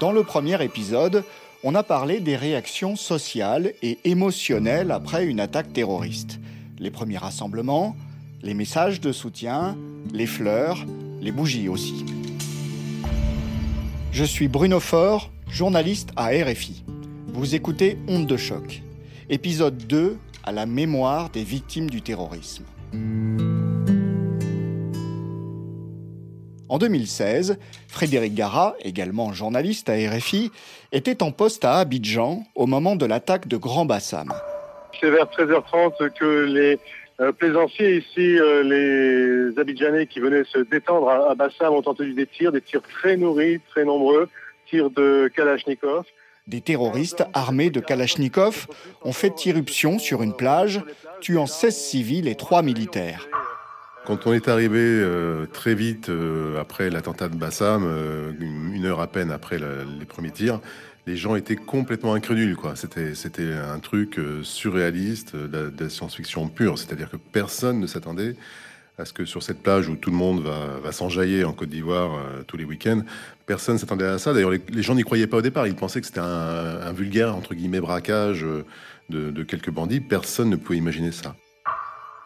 Dans le premier épisode, on a parlé des réactions sociales et émotionnelles après une attaque terroriste. Les premiers rassemblements, les messages de soutien, les fleurs, les bougies aussi. Je suis Bruno Faure, journaliste à RFI. Vous écoutez Honte de choc, épisode 2 à la mémoire des victimes du terrorisme. En 2016, Frédéric Gara, également journaliste à RFI, était en poste à Abidjan au moment de l'attaque de Grand Bassam. C'est vers 13h30 que les euh, plaisanciers ici, euh, les Abidjanais qui venaient se détendre à, Bassam ont entendu des tirs, des tirs très nourris, très nombreux, tirs de Kalachnikov. Des terroristes armés de Kalachnikov ont fait irruption sur une plage, tuant 16 civils et 3 militaires. Quand on est arrivé euh, très vite euh, après l'attentat de Bassam, euh, une, heure à peine après les premiers tirs, les gens étaient complètement incrédules. Quoi. C'était, c'était un truc surréaliste, de, la science-fiction pure. C'est-à-dire que personne ne s'attendait à ce que sur cette plage où tout le monde va, va s'enjailler en Côte d'Ivoire tous les week-ends, personne ne s'attendait à ça. D'ailleurs, les, gens n'y croyaient pas au départ. Ils pensaient que c'était un, vulgaire, entre guillemets, braquage de, de quelques bandits. Personne ne pouvait imaginer ça.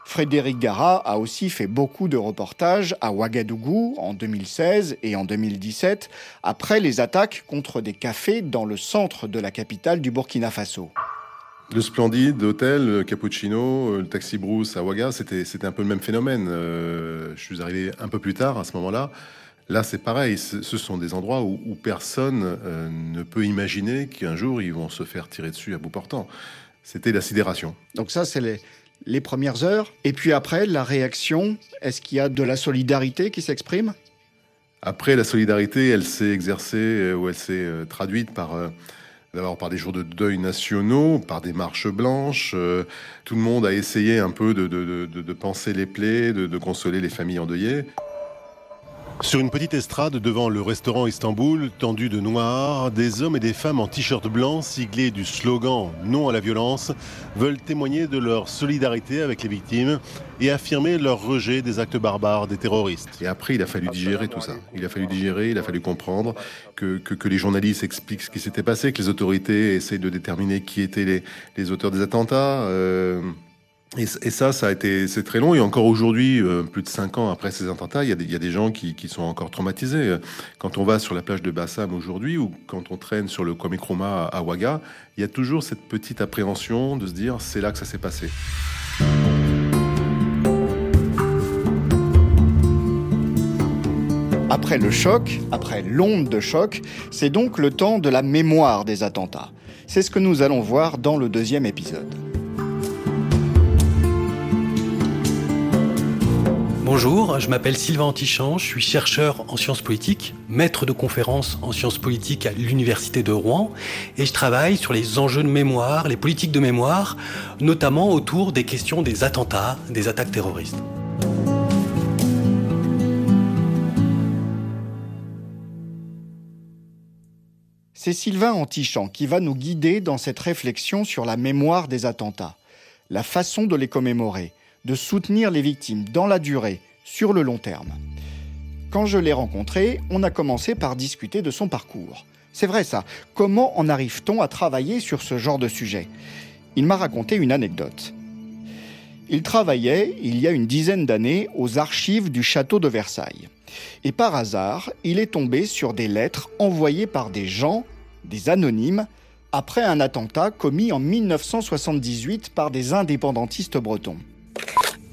Frédéric Gara a aussi fait beaucoup de reportages à Ouagadougou en 2016 et en 2017, après les attaques contre des cafés dans le centre de la capitale du Burkina Faso. Le Splendide, l'hôtel, le Cappuccino, le Taxi Brousse à Ouaga, c'était, un peu le même phénomène. Euh, je suis arrivé un peu plus tard à ce moment-là. Là, c'est pareil. Ce sont des endroits où, personne euh, ne peut imaginer qu'un jour ils vont se faire tirer dessus à bout portant. C'était la sidération. Donc ça, c'est les, les premières heures Et puis après, la réaction, est-ce qu'il y a de la solidarité qui s'exprime? Après, la solidarité, elle s'est exercée euh, ou elle s'est euh, traduite par... Euh, d'abord par des jours de deuil nationaux, par des marches blanches. tout le monde a essayé un peu de, de, de penser les plaies, de, consoler les familles endeuillées. Sur une petite estrade devant le restaurant Istanbul, tendu de noir, des hommes et des femmes en t-shirt blanc siglés du slogan Non à la violence veulent témoigner de leur solidarité avec les victimes et affirmer leur rejet des actes barbares des terroristes. Et après, il a fallu digérer tout ça. Il a fallu digérer, il a fallu comprendre que, que, les journalistes expliquent ce qui s'était passé, que les autorités essaient de déterminer qui étaient les, les auteurs des attentats. Euh, et, ça, ça a été, c'est très long. Et encore aujourd'hui, euh, plus de cinq ans après ces attentats, il y a des, gens qui, sont encore traumatisés. Quand on va sur la plage de Bassam aujourd'hui, ou quand on traîne sur le Kwame Nkrumah à, Ouaga, il y a toujours cette petite appréhension de se dire, c'est là que ça s'est passé. Après le choc, après l'onde de choc, c'est donc le temps de la mémoire des attentats. C'est ce que nous allons voir dans le deuxième épisode. Bonjour, je m'appelle Sylvain Antichamp, je suis chercheur en sciences politiques, maître de conférences en sciences politiques à l'Université de Rouen, et je travaille sur les enjeux de mémoire, les politiques de mémoire, notamment autour des questions des attentats, des attaques terroristes. C'est Sylvain Antichamp qui va nous guider dans cette réflexion sur la mémoire des attentats, la façon de les commémorer de soutenir les victimes dans la durée, sur le long terme. Quand je l'ai rencontré, on a commencé par discuter de son parcours. C'est vrai ça, comment en arrive-t-on à travailler sur ce genre de sujet? Il m'a raconté une anecdote. Il travaillait, il y a une dizaine d'années, aux archives du château de Versailles. Et par hasard, il est tombé sur des lettres envoyées par des gens, des anonymes, après un attentat commis en 1978 par des indépendantistes bretons.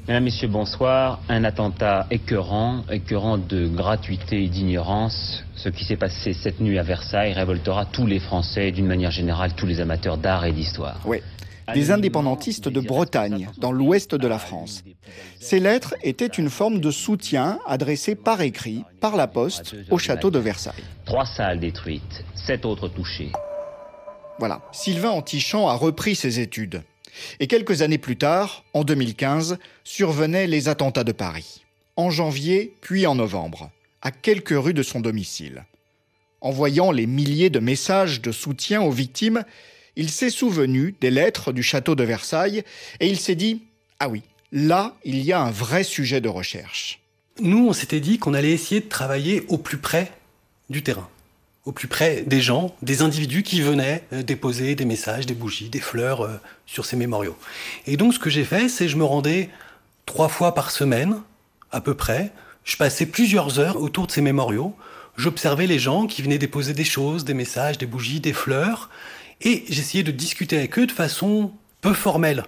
Mesdames, Messieurs, bonsoir. Un attentat écœurant, écœurant de gratuité et d'ignorance. Ce qui s'est passé cette nuit à Versailles révoltera tous les Français, d'une manière générale, tous les amateurs d'art et d'histoire. Oui. Des indépendantistes de Bretagne, dans l'ouest de la France. Ces lettres étaient une forme de soutien adressé par écrit, par la poste, au château de Versailles. Trois salles détruites, sept autres touchées. Voilà. Sylvain Antichamp a repris ses études. Et quelques années plus tard, en 2015, survenaient les attentats de Paris. En janvier, puis en novembre, à quelques rues de son domicile. En voyant les milliers de messages de soutien aux victimes, il s'est souvenu des lettres du château de Versailles et il s'est dit Ah oui, là, il y a un vrai sujet de recherche. Nous, on s'était dit qu'on allait essayer de travailler au plus près du terrain. Au plus près des gens, des individus qui venaient euh, déposer des messages, des bougies, des fleurs euh, sur ces mémoriaux. Et donc ce que j'ai fait, c'est je me rendais trois fois par semaine, à peu près. Je passais plusieurs heures autour de ces mémoriaux. J'observais les gens qui venaient déposer des choses, des messages, des bougies, des fleurs. Et j'essayais de discuter avec eux de façon peu formelle.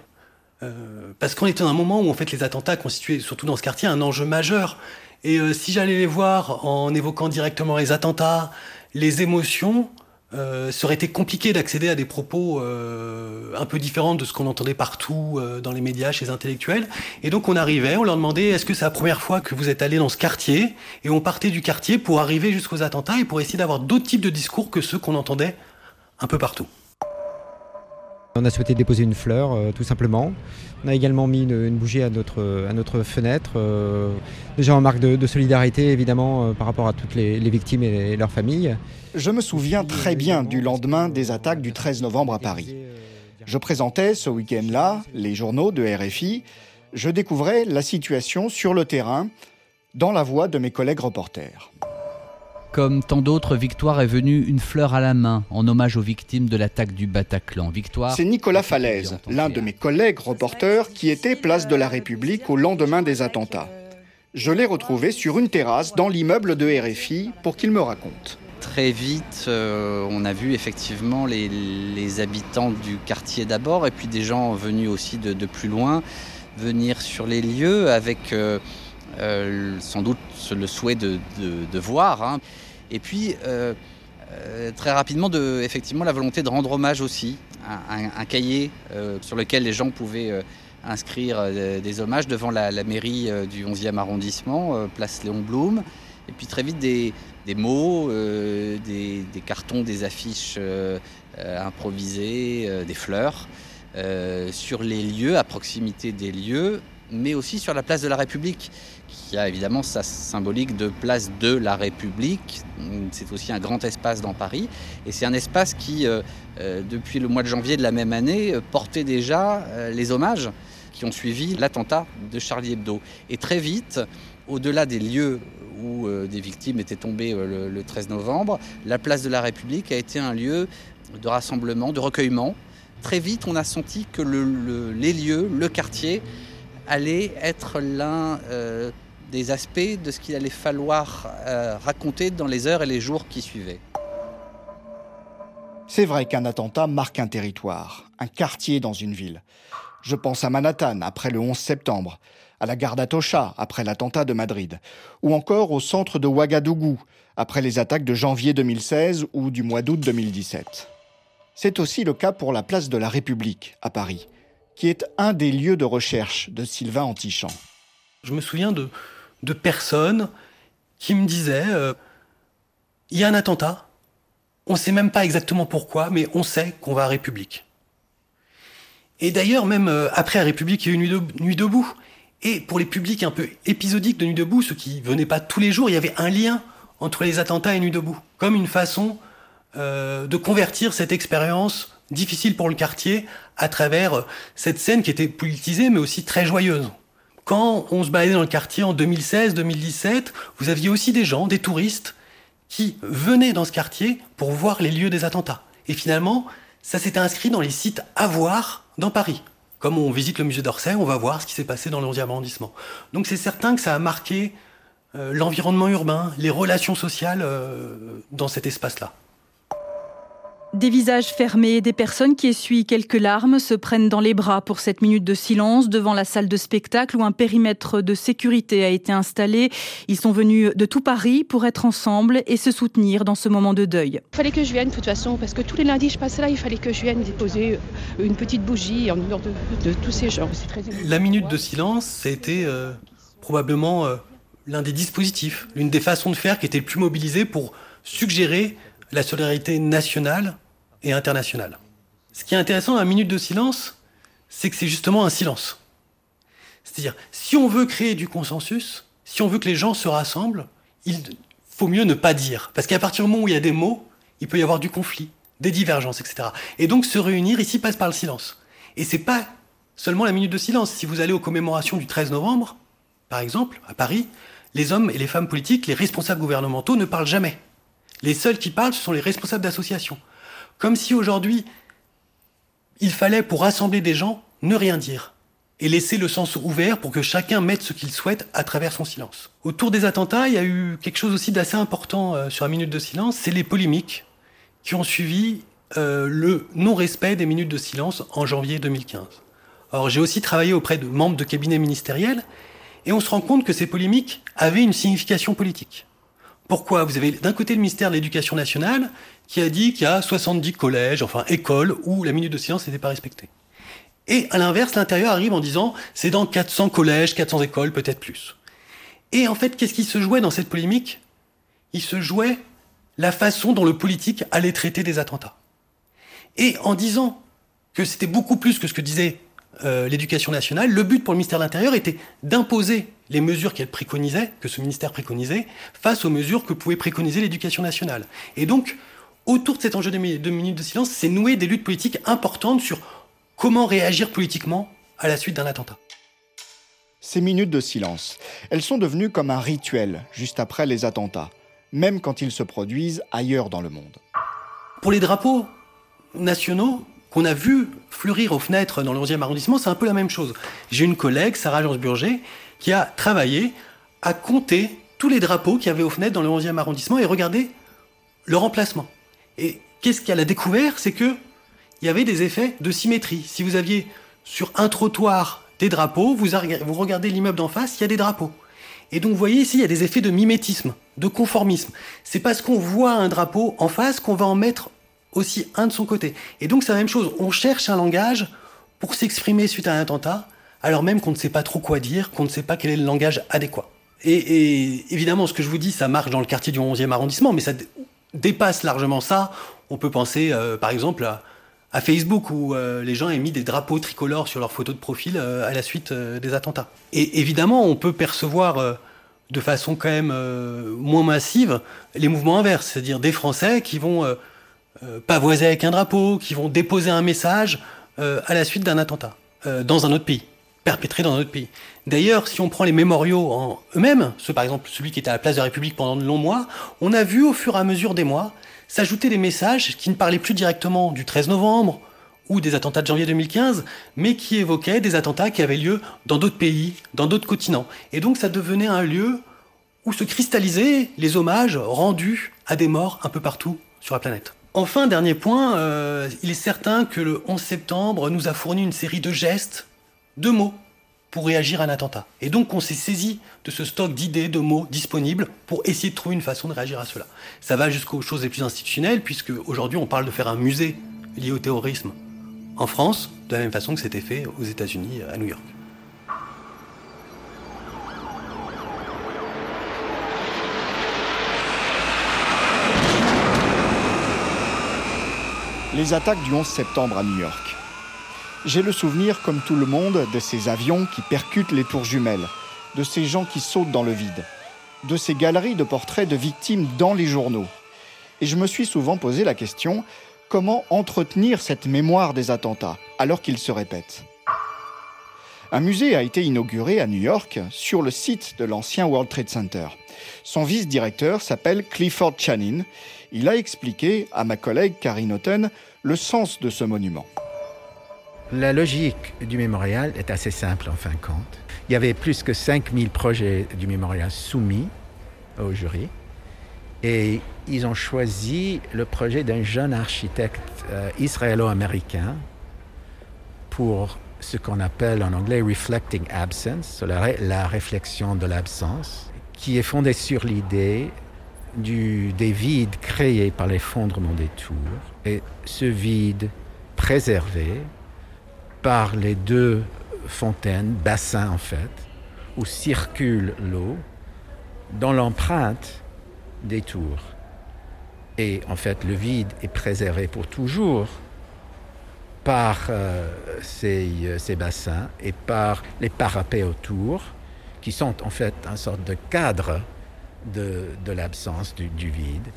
Euh, parce qu'on était dans un moment où en fait les attentats constituaient, surtout dans ce quartier, un enjeu majeur. Et si j'allais les voir en évoquant directement les attentats, les émotions, euh, ça aurait été compliqué d'accéder à des propos euh, un peu différents de ce qu'on entendait partout euh, dans les médias, chez les intellectuels. Et donc on arrivait, on leur demandait est-ce que c'est la première fois que vous êtes allé dans ce quartier? Et on partait du quartier pour arriver jusqu'aux attentats et pour essayer d'avoir d'autres types de discours que ceux qu'on entendait un peu partout. On a souhaité déposer une fleur, euh, tout simplement. On a également mis une, bougie à notre, fenêtre, euh, déjà en marque de, solidarité, évidemment, euh, par rapport à toutes les, victimes et, leurs familles. Je me souviens très bien du lendemain des attaques du 13 novembre à Paris. Je présentais ce week-end-là les journaux de RFI. Je découvrais la situation sur le terrain, dans la voix de mes collègues reporters. Comme tant d'autres, Victoire est venue une fleur à la main en hommage aux victimes de l'attaque du Bataclan. Victoire. C'est Nicolas Falaise, l'un de mes collègues reporters qui était place de la République au lendemain des attentats. Je l'ai retrouvé sur une terrasse dans l'immeuble de RFI pour qu'il me raconte. Très vite, euh, on a vu effectivement les, habitants du quartier d'abord et puis des gens venus aussi de, plus loin venir sur les lieux avec euh, euh, sans doute le souhait de, voir. Hein. Et puis, euh, euh, très rapidement, de, effectivement, la volonté de rendre hommage aussi. Un, cahier sur lequel les gens pouvaient inscrire des hommages devant la, mairie du 11e arrondissement, place Léon Blum. Et puis très vite, des, mots, des, cartons, des affiches improvisées, des fleurs. sur les lieux, à proximité des lieux, mais aussi sur la place de la République, qui a évidemment sa symbolique de place de la République. C'est aussi un grand espace dans Paris. Et c'est un espace qui, euh, euh, depuis le mois de janvier de la même année, euh, portait déjà les hommages qui ont suivi l'attentat de Charlie Hebdo. Et très vite, au-delà des lieux où des victimes étaient tombées le, 13 novembre, la place de la République a été un lieu de rassemblement, de recueillement. Très vite, on a senti que les lieux, le quartier, allait être l'un euh, des aspects de ce qu'il allait falloir euh, raconter dans les heures et les jours qui suivaient. C'est vrai qu'un attentat marque un territoire, un quartier dans une ville. Je pense à Manhattan après le 11 septembre, à la gare d'Atocha après l'attentat de Madrid, ou encore au centre de Ouagadougou après les attaques de janvier 2016 ou du mois d'août 2017. C'est aussi le cas pour la place de la République à Paris, qui est un des lieux de recherche de Sylvain Antichamp. Je me souviens de, personnes qui me disaient euh, il y a un attentat, on ne sait même pas exactement pourquoi, mais on sait qu'on va à République. Et d'ailleurs, même euh, après à République, il y a eu Nuit, debout. Et pour les publics un peu épisodiques de Nuit debout, ceux qui venaient pas tous les jours, il y avait un lien entre les attentats et Nuit debout, comme une façon euh, de convertir cette expérience difficile pour le quartier à travers cette scène qui était politisée mais aussi très joyeuse. Quand on se baladait dans le quartier en 2016-2017, vous aviez aussi des gens, des touristes, qui venaient dans ce quartier pour voir les lieux des attentats. Et finalement, ça s'était inscrit dans les sites à voir dans Paris. Comme on visite le musée d'Orsay, on va voir ce qui s'est passé dans le 11e arrondissement. Donc c'est certain que ça a marqué euh, l'environnement urbain, les relations sociales euh, dans cet espace-là. Des visages fermés, des personnes qui essuient quelques larmes se prennent dans les bras pour cette minute de silence devant la salle de spectacle où un périmètre de sécurité a été installé. Ils sont venus de tout Paris pour être ensemble et se soutenir dans ce moment de deuil. Il fallait que je vienne de toute façon parce que tous les lundis je passe là, il fallait que je vienne déposer une petite bougie en honneur de, tous ces gens. Très la minute de silence, c'était euh, probablement euh, l'un des dispositifs, l'une des façons de faire qui était le plus mobilisée pour suggérer la solidarité nationale et internationale. Ce qui est intéressant à la minute de silence, c'est que c'est justement un silence. C'est-à-dire, si on veut créer du consensus, si on veut que les gens se rassemblent, il faut mieux ne pas dire. Parce qu'à partir du moment où il y a des mots, il peut y avoir du conflit, des divergences, etc. Et donc se réunir ici passe par le silence. Et c'est pas seulement la minute de silence. Si vous allez aux commémorations du 13 novembre, par exemple, à Paris, les hommes et les femmes politiques, les responsables gouvernementaux ne parlent jamais. Les seuls qui parlent, ce sont les responsables d'associations. Comme si aujourd'hui, il fallait, pour rassembler des gens, ne rien dire et laisser le sens ouvert pour que chacun mette ce qu'il souhaite à travers son silence. Autour des attentats, il y a eu quelque chose aussi d'assez important euh, sur la minute de silence, c'est les polémiques qui ont suivi euh, le non-respect des minutes de silence en janvier 2015. Alors j'ai aussi travaillé auprès de membres de cabinets ministériels et on se rend compte que ces polémiques avaient une signification politique. Pourquoi Vous avez d'un côté le ministère de l'Éducation nationale qui a dit qu'il y a 70 collèges, enfin écoles, où la minute de silence n'était pas respectée. Et à l'inverse, l'intérieur arrive en disant c'est dans 400 collèges, 400 écoles, peut-être plus. Et en fait, qu'est-ce qui se jouait dans cette polémique? Il se jouait la façon dont le politique allait traiter des attentats. Et en disant que c'était beaucoup plus que ce que disait euh, l'éducation nationale, le but pour le ministère de l'Intérieur était d'imposer les mesures qu'elle préconisait, que ce ministère préconisait, face aux mesures que pouvait préconiser l'éducation nationale. Et donc, autour de cet enjeu de minutes de silence, c'est noué des luttes politiques importantes sur Comment réagir politiquement à la suite d'un attentat Ces minutes de silence, elles sont devenues comme un rituel juste après les attentats, même quand ils se produisent ailleurs dans le monde. Pour les drapeaux nationaux qu'on a vus fleurir aux fenêtres dans le 11e arrondissement, c'est un peu la même chose. J'ai une collègue, Sarah Jans-Burger, qui a travaillé à compter tous les drapeaux qu'il y avait aux fenêtres dans le 11e arrondissement et regarder leur emplacement. Et qu'est-ce qu'elle a découvert? C'est que il y avait des effets de symétrie. Si vous aviez sur un trottoir des drapeaux, vous, vous regardez l'immeuble d'en face, il y a des drapeaux. Et donc vous voyez ici, il y a des effets de mimétisme, de conformisme. C'est parce qu'on voit un drapeau en face qu'on va en mettre aussi un de son côté. Et donc c'est la même chose, on cherche un langage pour s'exprimer suite à un attentat, alors même qu'on ne sait pas trop quoi dire, qu'on ne sait pas quel est le langage adéquat. Et, évidemment, ce que je vous dis, ça marche dans le quartier du 11e arrondissement, mais ça dépasse largement ça. On peut penser, euh, par exemple, à, Facebook où euh, les gens ont mis des drapeaux tricolores sur leurs photos de profil euh, à la suite des attentats. Et évidemment, on peut percevoir de façon quand même moins massive les mouvements inverses, c'est-à-dire des Français qui vont pavoiser avec un drapeau, qui vont déposer un message à la suite d'un attentat dans un autre pays, perpétré dans un autre pays. D'ailleurs, si on prend les mémoriaux en eux-mêmes, ce, par exemple celui qui était à la place de la République pendant de longs mois, on a vu au fur et à mesure des mois s'ajoutaient des messages qui ne parlaient plus directement du 13 novembre ou des attentats de janvier 2015, mais qui évoquaient des attentats qui avaient lieu dans d'autres pays, dans d'autres continents. Et donc ça devenait un lieu où se cristallisaient les hommages rendus à des morts un peu partout sur la planète. Enfin, dernier point, euh, il est certain que le 11 septembre nous a fourni une série de gestes, de mots, pour réagir à un attentat. Et donc on s'est saisi de ce stock d'idées, de mots disponibles pour essayer de trouver une façon de réagir à cela. Ça va jusqu'aux choses les plus institutionnelles, puisque aujourd'hui on parle de faire un musée lié au terrorisme en France, de la même façon que c'était fait aux États-Unis, à New York. Les attaques du 11 septembre à New York. J'ai le souvenir, comme tout le monde, de ces avions qui percutent les tours jumelles, de ces gens qui sautent dans le vide, de ces galeries de portraits de victimes dans les journaux. Et je me suis souvent posé la question, comment entretenir cette mémoire des attentats alors qu'ils se répètent? Un musée a été inauguré à New York sur le site de l'ancien World Trade Center. Son vice-directeur s'appelle Clifford Channing. Il a expliqué à ma collègue Karine Houghton le sens de ce monument. La logique du mémorial est assez simple en fin de compte. Il y avait plus que 5000 projets du mémorial soumis au jury et ils ont choisi le projet d'un jeune architecte euh, israélo-américain pour ce qu'on appelle en anglais reflecting absence, la réflexion de l'absence, qui est fondée sur l'idée des vides créés par l'effondrement des tours et ce vide préservé par les deux fontaines, bassins en fait, où circule l'eau, dans l'empreinte des tours. Et en fait, le vide est préservé pour toujours par euh, ces, ces, bassins et par les parapets autour, qui sont en fait un sorte de cadre de, l'absence du, du vide,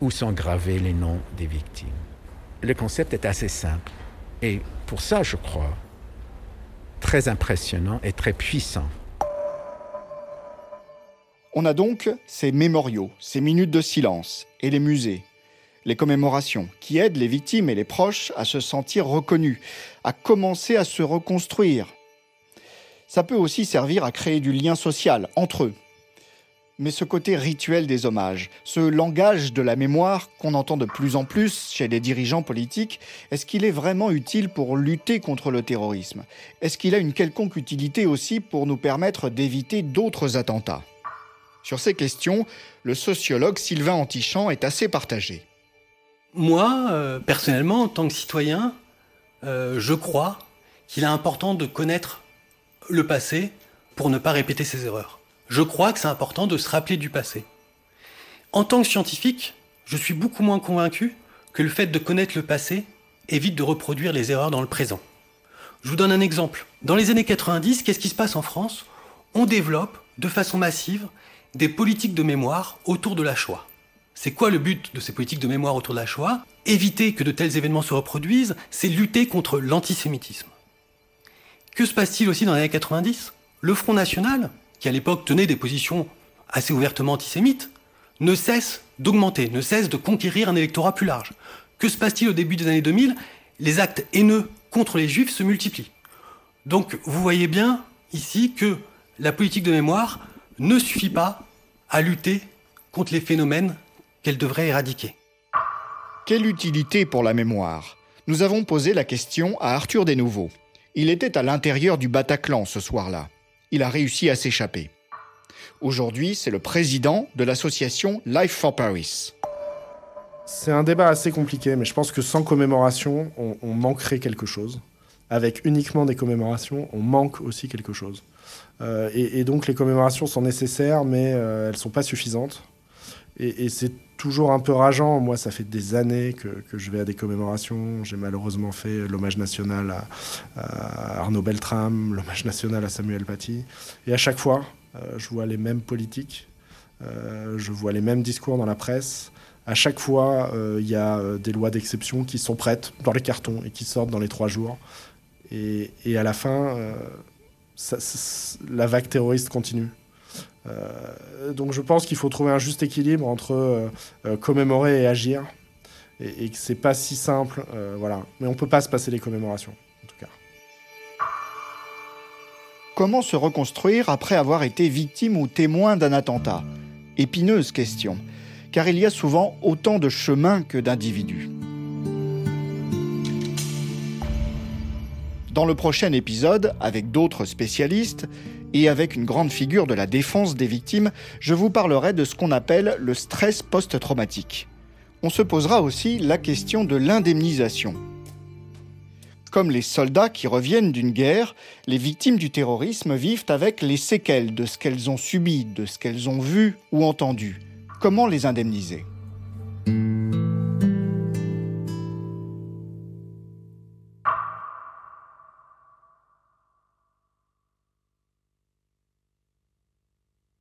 où sont gravés les noms des victimes. Le concept est assez simple. Et pour ça, je crois, très impressionnant et très puissant. On a donc ces mémoriaux, ces minutes de silence et les musées, les commémorations qui aident les victimes et les proches à se sentir reconnus, à commencer à se reconstruire. Ça peut aussi servir à créer du lien social entre eux. Mais ce côté rituel des hommages, ce langage de la mémoire qu'on entend de plus en plus chez les dirigeants politiques, est-ce qu'il est vraiment utile pour lutter contre le terrorisme? Est-ce qu'il a une quelconque utilité aussi pour nous permettre d'éviter d'autres attentats? Sur ces questions, le sociologue Sylvain Antichamp est assez partagé. Moi, euh, personnellement, en tant que citoyen, euh, je crois qu'il est important de connaître le passé pour ne pas répéter ses erreurs. Je crois que c'est important de se rappeler du passé. En tant que scientifique, je suis beaucoup moins convaincu que le fait de connaître le passé évite de reproduire les erreurs dans le présent. Je vous donne un exemple. Dans les années 90, qu'est-ce qui se passe en France? On développe de façon massive des politiques de mémoire autour de la Shoah. C'est quoi le but de ces politiques de mémoire autour de la Shoah? Éviter que de tels événements se reproduisent, c'est lutter contre l'antisémitisme. Que se passe-t-il aussi dans les années 90 Le Front National, qui à l'époque tenait des positions assez ouvertement antisémites, ne cesse d'augmenter, ne cesse de conquérir un électorat plus large. Que se passe-t-il au début des années 2000 Les actes haineux contre les juifs se multiplient. Donc vous voyez bien ici que la politique de mémoire ne suffit pas à lutter contre les phénomènes qu'elle devrait éradiquer. Quelle utilité pour la mémoire? Nous avons posé la question à Arthur Desnouveaux. Il était à l'intérieur du Bataclan ce soir-là. Il a réussi à s'échapper. Aujourd'hui, c'est le président de l'association Life for Paris. C'est un débat assez compliqué, mais je pense que sans commémoration, on, manquerait quelque chose. Avec uniquement des commémorations, on manque aussi quelque chose. Euh, et, donc les commémorations sont nécessaires, mais euh, elles ne sont pas suffisantes. Et, c'est toujours un peu rageant. Moi, ça fait des années que, je vais à des commémorations. J'ai malheureusement fait l'hommage national à, Arnaud Beltrame, l'hommage national à Samuel Paty. Et à chaque fois, euh, je vois les mêmes politiques, euh, je vois les mêmes discours dans la presse. À chaque fois, euh, il y a des lois d'exception qui sont prêtes dans les cartons et qui sortent dans les trois jours. Et, à la fin, la vague terroriste continue. Euh, donc je pense qu'il faut trouver un juste équilibre entre euh, euh, commémorer et agir, et, que c'est pas si simple, voilà. Mais on peut pas se passer les commémorations, en tout cas. Comment se reconstruire après avoir été victime ou témoin d'un attentat? Épineuse question, car il y a souvent autant de chemins que d'individus. Dans le prochain épisode, avec d'autres spécialistes, et avec une grande figure de la défense des victimes, je vous parlerai de ce qu'on appelle le stress post-traumatique. On se posera aussi la question de l'indemnisation. Comme les soldats qui reviennent d'une guerre, les victimes du terrorisme vivent avec les séquelles de ce qu'elles ont subi, de ce qu'elles ont vu ou entendu. Comment les indemniser?